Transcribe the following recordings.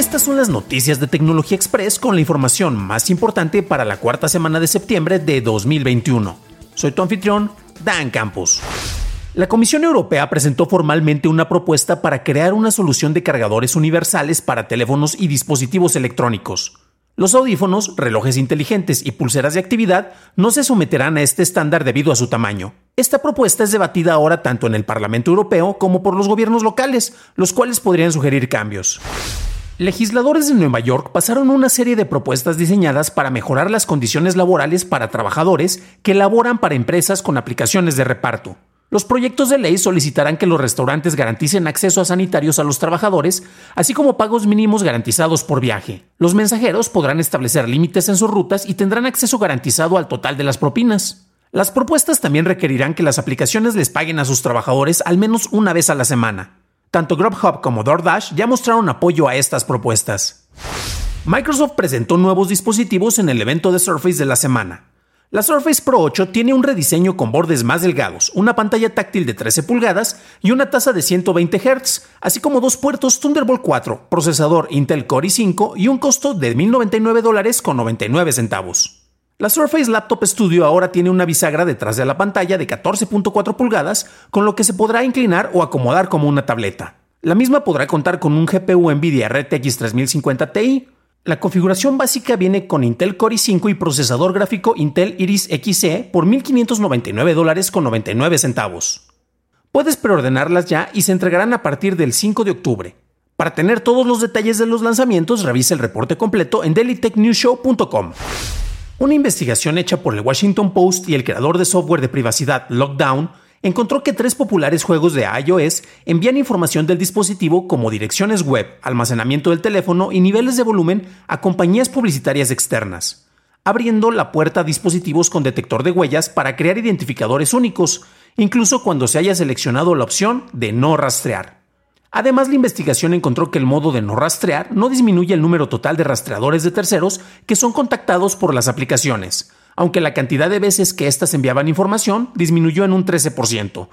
Estas son las noticias de Tecnología Express con la información más importante para la cuarta semana de septiembre de 2021. Soy tu anfitrión, Dan Campos. La Comisión Europea presentó formalmente una propuesta para crear una solución de cargadores universales para teléfonos y dispositivos electrónicos. Los audífonos, relojes inteligentes y pulseras de actividad no se someterán a este estándar debido a su tamaño. Esta propuesta es debatida ahora tanto en el Parlamento Europeo como por los gobiernos locales, los cuales podrían sugerir cambios. Legisladores de Nueva York pasaron una serie de propuestas diseñadas para mejorar las condiciones laborales para trabajadores que laboran para empresas con aplicaciones de reparto. Los proyectos de ley solicitarán que los restaurantes garanticen acceso a sanitarios a los trabajadores, así como pagos mínimos garantizados por viaje. Los mensajeros podrán establecer límites en sus rutas y tendrán acceso garantizado al total de las propinas. Las propuestas también requerirán que las aplicaciones les paguen a sus trabajadores al menos una vez a la semana. Tanto Grubhub como DoorDash ya mostraron apoyo a estas propuestas. Microsoft presentó nuevos dispositivos en el evento de Surface de la semana. La Surface Pro 8 tiene un rediseño con bordes más delgados, una pantalla táctil de 13 pulgadas y una tasa de 120 Hz, así como dos puertos Thunderbolt 4, procesador Intel Core i5 y un costo de $1.099 con 99 centavos. La Surface Laptop Studio ahora tiene una bisagra detrás de la pantalla de 14.4 pulgadas, con lo que se podrá inclinar o acomodar como una tableta. La misma podrá contar con un GPU Nvidia RTX 3050 Ti. La configuración básica viene con Intel Core i5 y procesador gráfico Intel Iris Xe por $1.599 con 99 centavos. Puedes preordenarlas ya y se entregarán a partir del 5 de octubre. Para tener todos los detalles de los lanzamientos, revisa el reporte completo en dailytechnewshow.com. Una investigación hecha por el Washington Post y el creador de software de privacidad Lockdown encontró que tres populares juegos de iOS envían información del dispositivo como direcciones web, almacenamiento del teléfono y niveles de volumen a compañías publicitarias externas, abriendo la puerta a dispositivos con detector de huellas para crear identificadores únicos, incluso cuando se haya seleccionado la opción de no rastrear. Además, la investigación encontró que el modo de no rastrear no disminuye el número total de rastreadores de terceros que son contactados por las aplicaciones, aunque la cantidad de veces que éstas enviaban información disminuyó en un 13%.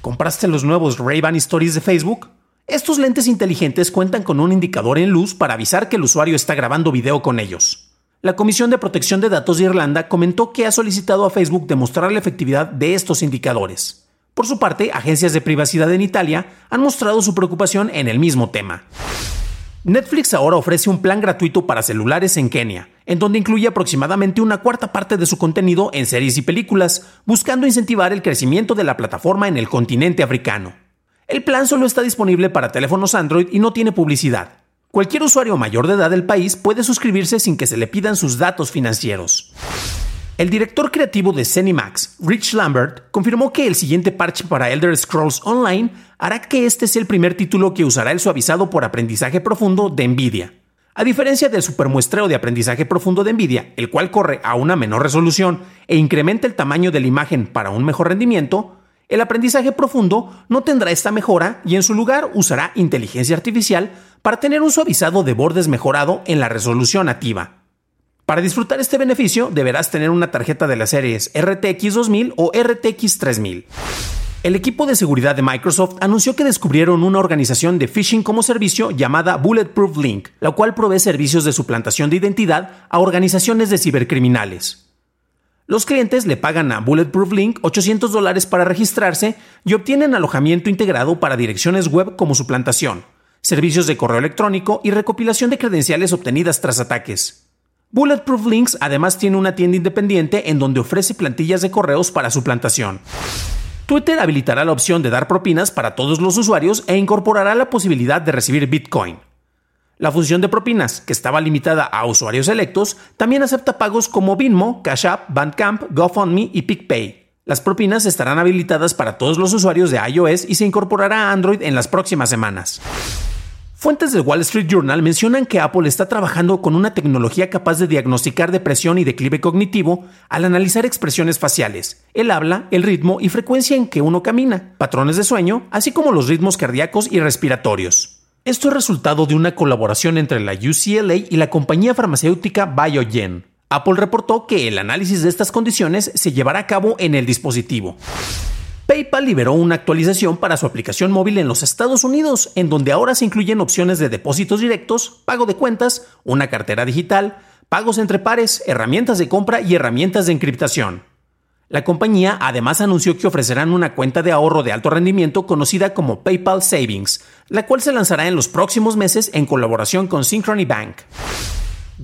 ¿Compraste los nuevos Ray-Ban Stories de Facebook? Estos lentes inteligentes cuentan con un indicador en luz para avisar que el usuario está grabando video con ellos. La Comisión de Protección de Datos de Irlanda comentó que ha solicitado a Facebook demostrar la efectividad de estos indicadores. Por su parte, agencias de privacidad en Italia han mostrado su preocupación en el mismo tema. Netflix ahora ofrece un plan gratuito para celulares en Kenia, en donde incluye aproximadamente una cuarta parte de su contenido en series y películas, buscando incentivar el crecimiento de la plataforma en el continente africano. El plan solo está disponible para teléfonos Android y no tiene publicidad. Cualquier usuario mayor de edad del país puede suscribirse sin que se le pidan sus datos financieros. El director creativo de Zenimax, Rich Lambert, confirmó que el siguiente parche para Elder Scrolls Online hará que este sea el primer título que usará el suavizado por aprendizaje profundo de Nvidia. A diferencia del supermuestreo de aprendizaje profundo de Nvidia, el cual corre a una menor resolución e incrementa el tamaño de la imagen para un mejor rendimiento, el aprendizaje profundo no tendrá esta mejora y en su lugar usará inteligencia artificial para tener un suavizado de bordes mejorado en la resolución nativa. Para disfrutar este beneficio deberás tener una tarjeta de las series RTX 2000 o RTX 3000. El equipo de seguridad de Microsoft anunció que descubrieron una organización de phishing como servicio llamada Bulletproof Link, la cual provee servicios de suplantación de identidad a organizaciones de cibercriminales. Los clientes le pagan a Bulletproof Link 800 dólares para registrarse y obtienen alojamiento integrado para direcciones web como suplantación, servicios de correo electrónico y recopilación de credenciales obtenidas tras ataques. Bulletproof Links además tiene una tienda independiente en donde ofrece plantillas de correos para su plantación. Twitter habilitará la opción de dar propinas para todos los usuarios e incorporará la posibilidad de recibir Bitcoin. La función de propinas, que estaba limitada a usuarios electos, también acepta pagos como Venmo, Cash App, Bandcamp, GoFundMe y PicPay. Las propinas estarán habilitadas para todos los usuarios de iOS y se incorporará a Android en las próximas semanas. Fuentes del Wall Street Journal mencionan que Apple está trabajando con una tecnología capaz de diagnosticar depresión y declive cognitivo al analizar expresiones faciales, el habla, el ritmo y frecuencia en que uno camina, patrones de sueño, así como los ritmos cardíacos y respiratorios. Esto es resultado de una colaboración entre la UCLA y la compañía farmacéutica Biogen. Apple reportó que el análisis de estas condiciones se llevará a cabo en el dispositivo. PayPal liberó una actualización para su aplicación móvil en los Estados Unidos, en donde ahora se incluyen opciones de depósitos directos, pago de cuentas, una cartera digital, pagos entre pares, herramientas de compra y herramientas de encriptación. La compañía además anunció que ofrecerán una cuenta de ahorro de alto rendimiento conocida como PayPal Savings, la cual se lanzará en los próximos meses en colaboración con Synchrony Bank.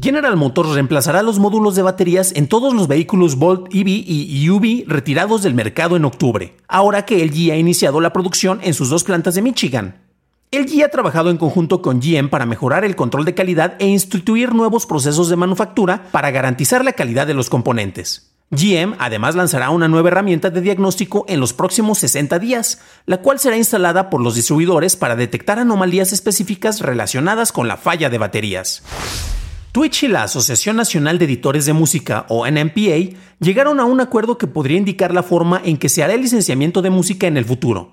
General Motors reemplazará los módulos de baterías en todos los vehículos Volt EV y UV retirados del mercado en octubre, ahora que LG ha iniciado la producción en sus dos plantas de Michigan. LG ha trabajado en conjunto con GM para mejorar el control de calidad e instituir nuevos procesos de manufactura para garantizar la calidad de los componentes. GM además lanzará una nueva herramienta de diagnóstico en los próximos 60 días, la cual será instalada por los distribuidores para detectar anomalías específicas relacionadas con la falla de baterías. Twitch y la Asociación Nacional de Editores de Música, o NMPA, llegaron a un acuerdo que podría indicar la forma en que se hará el licenciamiento de música en el futuro.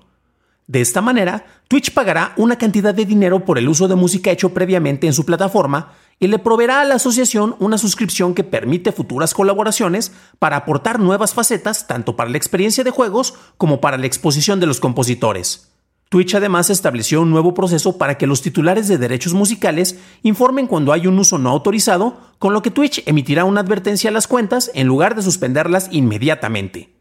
De esta manera, Twitch pagará una cantidad de dinero por el uso de música hecho previamente en su plataforma y le proveerá a la asociación una suscripción que permite futuras colaboraciones para aportar nuevas facetas tanto para la experiencia de juegos como para la exposición de los compositores. Twitch además estableció un nuevo proceso para que los titulares de derechos musicales informen cuando hay un uso no autorizado, con lo que Twitch emitirá una advertencia a las cuentas en lugar de suspenderlas inmediatamente.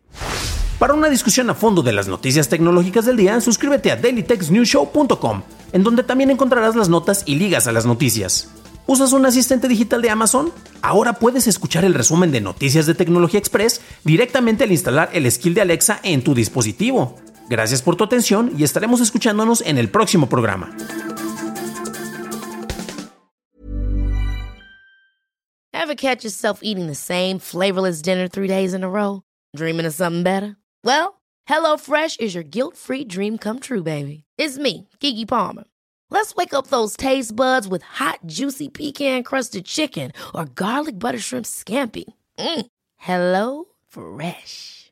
Para una discusión a fondo de las noticias tecnológicas del día, suscríbete a dailytexnewshow.com, en donde también encontrarás las notas y ligas a las noticias. ¿Usas un asistente digital de Amazon? Ahora puedes escuchar el resumen de Noticias de Tecnología Express directamente al instalar el skill de Alexa en tu dispositivo. Gracias por tu atención y estaremos escuchándonos en el próximo programa. Ever catch yourself eating the same flavorless dinner three days in a row? Dreaming of something better? Well, HelloFresh is your guilt-free dream come true, baby. It's me, Kiki Palmer. Let's wake up those taste buds with hot, juicy pecan-crusted chicken or garlic butter shrimp scampi. Mm. Hello Fresh.